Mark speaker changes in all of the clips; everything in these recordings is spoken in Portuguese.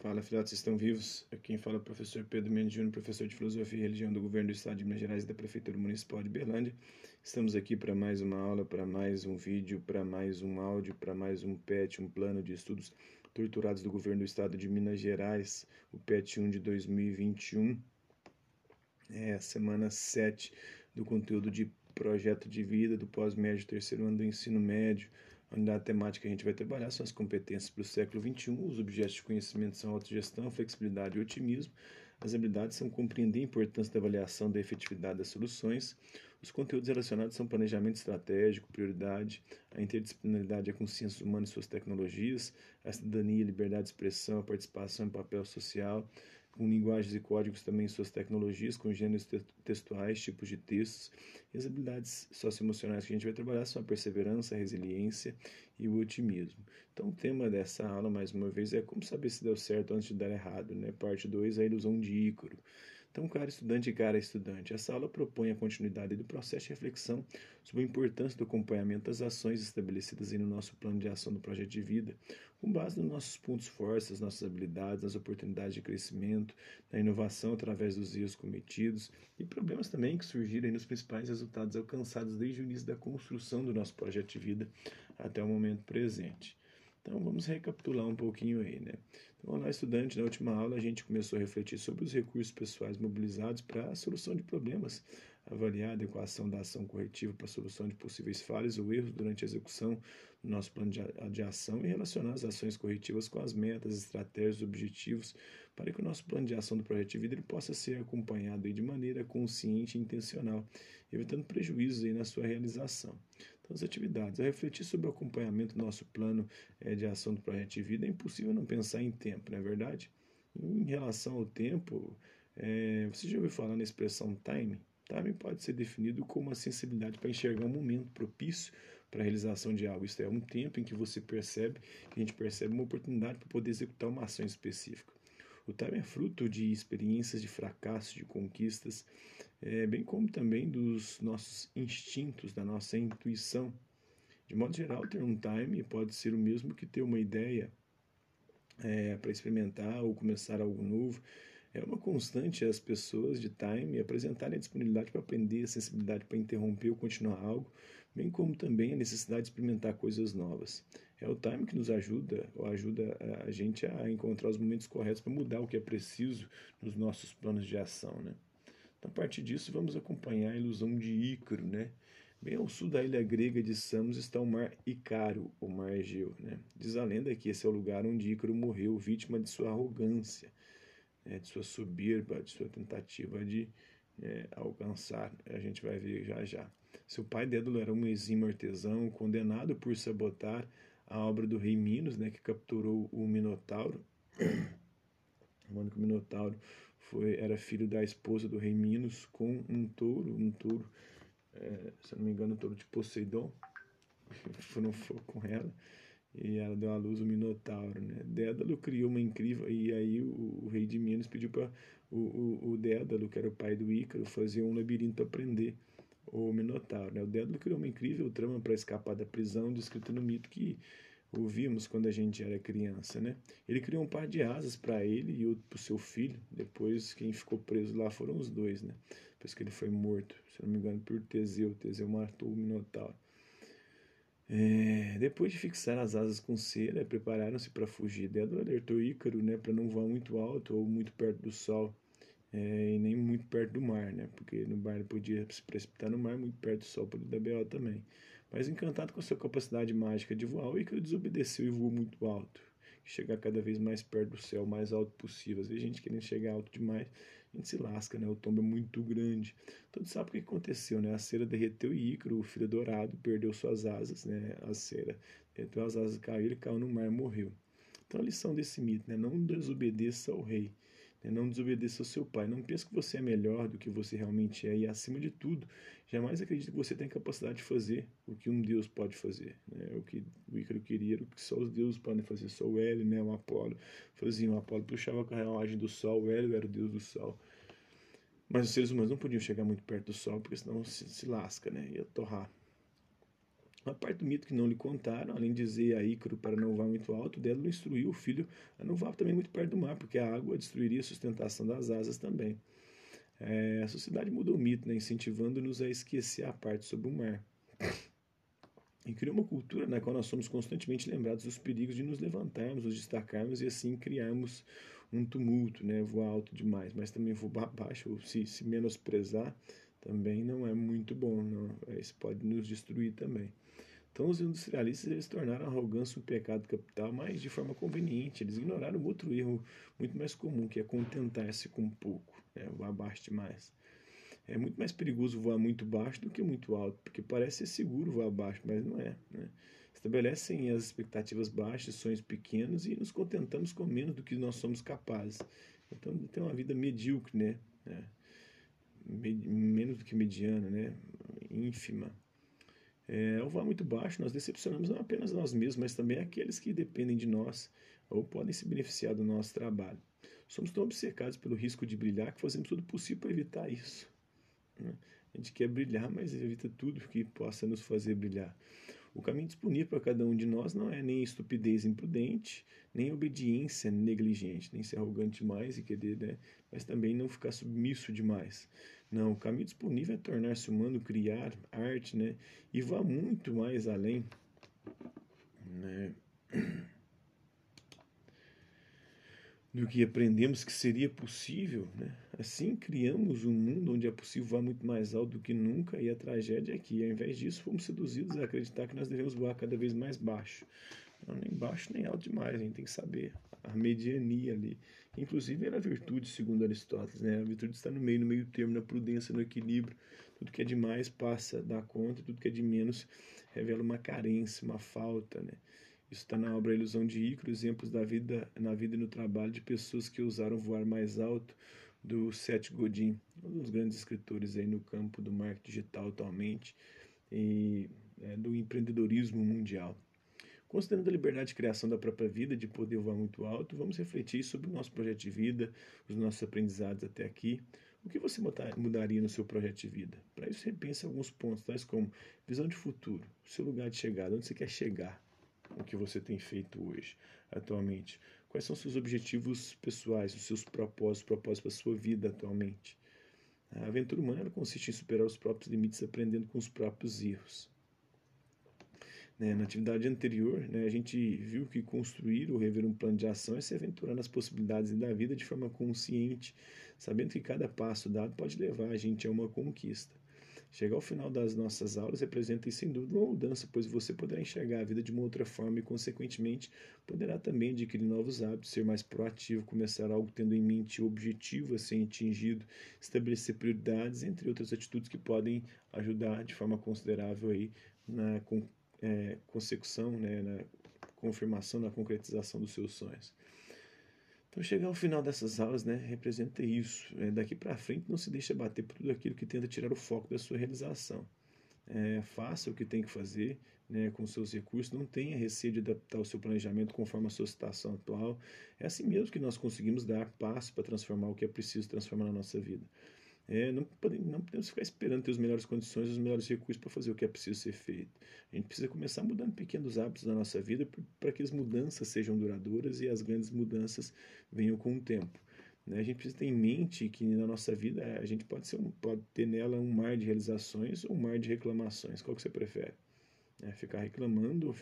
Speaker 1: Fala, filhotes, estão vivos? Quem fala é o professor Pedro Mendes Júnior, professor de Filosofia e Religião do Governo do Estado de Minas Gerais e da Prefeitura Municipal de Berlândia. Estamos aqui para mais uma aula, para mais um vídeo, para mais um áudio, para mais um PET, um plano de estudos torturados do Governo do Estado de Minas Gerais, o PET 1 de 2021. É a semana 7 do conteúdo de projeto de vida do pós-médio, terceiro ano do ensino médio, a temática que a gente vai trabalhar são as competências para o século XXI, os objetos de conhecimento são autogestão, flexibilidade e otimismo, as habilidades são compreender a importância da avaliação da efetividade das soluções, os conteúdos relacionados são planejamento estratégico, prioridade, a interdisciplinaridade, a consciência humana e suas tecnologias, a cidadania, liberdade de expressão, a participação e papel social, com linguagens e códigos também suas tecnologias, com gêneros textuais, tipos de textos. E as habilidades socioemocionais que a gente vai trabalhar são a perseverança, a resiliência e o otimismo. Então, o tema dessa aula, mais uma vez, é como saber se deu certo antes de dar errado. Né? Parte 2, a ilusão de Ícaro. Então, cara estudante e cara estudante, essa aula propõe a continuidade do processo de reflexão sobre a importância do acompanhamento das ações estabelecidas no nosso plano de ação do projeto de vida, com base nos nossos pontos fortes, nas nossas habilidades, nas oportunidades de crescimento, na inovação através dos erros cometidos e problemas também que surgiram nos principais resultados alcançados desde o início da construção do nosso projeto de vida até o momento presente. Então vamos recapitular um pouquinho aí, né? Então, lá, estudante, na última aula a gente começou a refletir sobre os recursos pessoais mobilizados para a solução de problemas, avaliar a adequação da ação corretiva para a solução de possíveis falhas ou erros durante a execução do nosso plano de ação e relacionar as ações corretivas com as metas, estratégias, objetivos, para que o nosso plano de ação do projeto de vida ele possa ser acompanhado de maneira consciente e intencional, evitando prejuízos aí na sua realização as atividades. A refletir sobre o acompanhamento do nosso plano é, de ação do projeto de vida, é impossível não pensar em tempo, não é verdade? Em relação ao tempo, é, você já ouviu falar na expressão time? Time pode ser definido como a sensibilidade para enxergar um momento propício para a realização de algo. Isto é, um tempo em que você percebe, que a gente percebe uma oportunidade para poder executar uma ação específica. O time é fruto de experiências de fracasso, de conquistas, é, bem como também dos nossos instintos, da nossa intuição. De modo geral, ter um time pode ser o mesmo que ter uma ideia é, para experimentar ou começar algo novo. É uma constante as pessoas de time apresentarem a disponibilidade para aprender, a sensibilidade para interromper ou continuar algo, bem como também a necessidade de experimentar coisas novas. É o time que nos ajuda, ou ajuda a gente a encontrar os momentos corretos para mudar o que é preciso nos nossos planos de ação, né? Então, a partir disso, vamos acompanhar a ilusão de Ícaro, né? Bem ao sul da ilha grega de Samos está o mar Icaro, o mar Egeu. Né? Diz a lenda que esse é o lugar onde Ícaro morreu, vítima de sua arrogância, né? de sua soberba, de sua tentativa de é, alcançar. A gente vai ver já já. Seu pai Dédalo era um exímio artesão, condenado por sabotar a obra do rei Minos, né, que capturou o Minotauro. O único Minotauro foi, era filho da esposa do rei Minos com um touro, um touro, é, se não me engano, um touro de Poseidon. Foram com ela e ela deu à luz o Minotauro, né? Dédalo criou uma incrível e aí o, o rei de Minos pediu para o, o, o, Dédalo, que era o pai do Ícaro, fazer um labirinto para prender o Minotauro. Né? O Dédalo criou uma incrível trama para escapar da prisão, descrito no mito que ouvimos quando a gente era criança, né? Ele criou um par de asas para ele e outro para o seu filho. Depois quem ficou preso lá foram os dois, né? Depois que ele foi morto, se não me engano, por Teseu. Teseu matou o Minotauro. É, depois de fixar as asas com cera, prepararam-se para fugir. Dedo alertou Ícaro, né, para não voar muito alto ou muito perto do sol. É, e nem muito perto do mar, né? Porque no bar ele podia se precipitar no mar, muito perto do sol podia dar B.O. também. Mas encantado com a sua capacidade mágica de voar, Ícaro desobedeceu e voou muito alto. Chegar cada vez mais perto do céu, mais alto possível. Às vezes a gente querendo chegar alto demais, a gente se lasca, né? O tombo é muito grande. Todos sabem o que aconteceu, né? A cera derreteu e Ícaro, o filho dourado, perdeu suas asas, né? A cera derreteu as asas, caiu, ele caiu no mar e morreu. Então a lição desse mito, né? Não desobedeça ao rei. Não desobedeça ao seu pai. Não pense que você é melhor do que você realmente é. E acima de tudo, jamais acredite que você tem capacidade de fazer o que um Deus pode fazer. Né? O que o Ícaro queria o que só os deuses podem fazer. Só o Hélio, né? o Apolo, faziam. O Apolo puxava a carruagem do sol, o Hélio era o deus do sol. Mas os seres humanos não podiam chegar muito perto do sol, porque senão se, se lasca, né? ia torrar. A parte do mito que não lhe contaram, além de dizer a Ícaro para não voar muito alto, Dédalo instruiu o filho a não voar também muito perto do mar, porque a água destruiria a sustentação das asas também. É, a sociedade mudou o mito, né, incentivando-nos a esquecer a parte sobre o mar. E criou uma cultura na qual nós somos constantemente lembrados dos perigos de nos levantarmos, nos destacarmos e assim criarmos um tumulto, né, voar alto demais, mas também voar baixo, ou se, se menosprezar, também não é muito bom, não. Isso pode nos destruir também. Então, os industrialistas eles tornaram a arrogância um pecado capital, mas de forma conveniente. Eles ignoraram outro erro muito mais comum, que é contentar-se com pouco, né? voar baixo demais. É muito mais perigoso voar muito baixo do que muito alto, porque parece ser seguro voar baixo, mas não é. Né? Estabelecem as expectativas baixas, sonhos pequenos e nos contentamos com menos do que nós somos capazes. Então, tem uma vida medíocre, né? É. Menos do que mediana, né? ínfima. É, ao voar muito baixo, nós decepcionamos não apenas nós mesmos, mas também aqueles que dependem de nós ou podem se beneficiar do nosso trabalho. Somos tão obcecados pelo risco de brilhar que fazemos tudo possível para evitar isso. Né? A gente quer brilhar, mas evita tudo que possa nos fazer brilhar. O caminho disponível para cada um de nós não é nem estupidez imprudente, nem obediência negligente, nem ser arrogante demais e querer, né? mas também não ficar submisso demais. Não, o caminho disponível é tornar-se humano, criar arte, né? E vá muito mais além, né? Do que aprendemos que seria possível, né? Assim criamos um mundo onde é possível voar muito mais alto do que nunca, e a tragédia é que, ao invés disso, fomos seduzidos a acreditar que nós devemos voar cada vez mais baixo. Não, nem baixo nem alto demais, a gente tem que saber a mediania ali. Inclusive era virtude, segundo Aristóteles, né? A virtude está no meio, no meio termo, na prudência, no equilíbrio. Tudo que é demais passa da conta, tudo que é de menos revela uma carência, uma falta, né? Isso está na obra Ilusão de Ícaro, exemplos da vida, na vida e no trabalho de pessoas que usaram voar mais alto, do Seth Godin, um dos grandes escritores aí no campo do marketing digital atualmente e é, do empreendedorismo mundial. Considerando a liberdade de criação da própria vida, de poder voar muito alto, vamos refletir sobre o nosso projeto de vida, os nossos aprendizados até aqui. O que você mudaria no seu projeto de vida? Para isso, repense alguns pontos, tais como visão de futuro, seu lugar de chegada, onde você quer chegar, o que você tem feito hoje, atualmente. Quais são seus objetivos pessoais, os seus propósitos, propósitos para a sua vida atualmente? A aventura humana consiste em superar os próprios limites aprendendo com os próprios erros. Né? Na atividade anterior, né, a gente viu que construir ou rever um plano de ação é se aventurar nas possibilidades da vida de forma consciente, sabendo que cada passo dado pode levar a gente a uma conquista. Chegar ao final das nossas aulas representa, sem dúvida, uma mudança, pois você poderá enxergar a vida de uma outra forma e, consequentemente, poderá também adquirir novos hábitos, ser mais proativo, começar algo tendo em mente o objetivo a ser atingido, estabelecer prioridades, entre outras atitudes que podem ajudar de forma considerável aí na é, consecução, né, na confirmação, na concretização dos seus sonhos. Então, chegar ao final dessas aulas, né, representa isso. É, daqui para frente, não se deixa bater por tudo aquilo que tenta tirar o foco da sua realização. É, faça o que tem que fazer né, com seus recursos, não tenha receio de adaptar o seu planejamento conforme a sua situação atual. É assim mesmo que nós conseguimos dar passo para transformar o que é preciso transformar na nossa vida. É, não, podemos, não podemos ficar esperando ter as melhores condições os melhores recursos para fazer o que é preciso ser feito. A gente precisa começar mudando pequenos hábitos da nossa vida para que as mudanças sejam duradouras e as grandes mudanças venham com o tempo. Né? A gente precisa ter em mente que na nossa vida a gente pode, ser um, pode ter nela um mar de realizações ou um mar de reclamações. Qual que você prefere? É, ficar reclamando ou,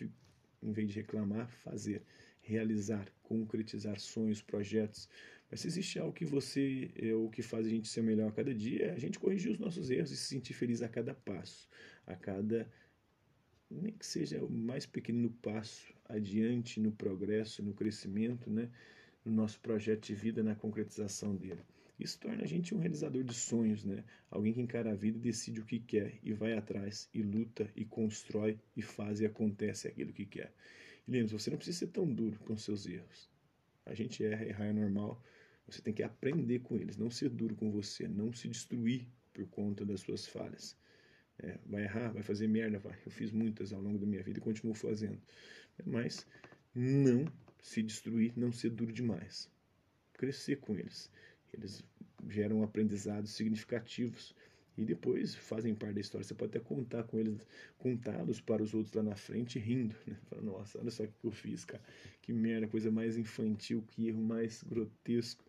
Speaker 1: em vez de reclamar, fazer, realizar, concretizar sonhos, projetos, mas se existe algo que você, é, o que faz a gente ser melhor a cada dia, é a gente corrigir os nossos erros e se sentir feliz a cada passo, a cada, nem que seja o mais pequeno passo adiante no progresso, no crescimento, né? no nosso projeto de vida, na concretização dele. Isso torna a gente um realizador de sonhos, né? Alguém que encara a vida e decide o que quer e vai atrás e luta e constrói e faz e acontece aquilo que quer. E lembre você não precisa ser tão duro com seus erros. A gente erra, errar é normal, você tem que aprender com eles, não ser duro com você, não se destruir por conta das suas falhas. É, vai errar, vai fazer merda, vai. Eu fiz muitas ao longo da minha vida e continuo fazendo. Mas não se destruir, não ser duro demais. Crescer com eles. Eles geram aprendizados significativos e depois fazem parte da história. Você pode até contar com eles, contá-los para os outros lá na frente rindo, né? Fala, nossa, olha só o que eu fiz, cara. Que merda, coisa mais infantil, que erro mais grotesco.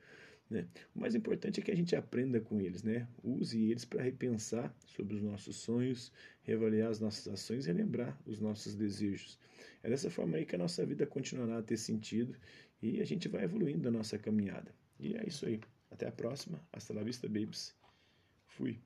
Speaker 1: Né? O mais importante é que a gente aprenda com eles, né? Use eles para repensar sobre os nossos sonhos, reavaliar as nossas ações e lembrar os nossos desejos. É dessa forma aí que a nossa vida continuará a ter sentido e a gente vai evoluindo a nossa caminhada. E é isso aí. Até a próxima. Hasta la vista, babies. Fui.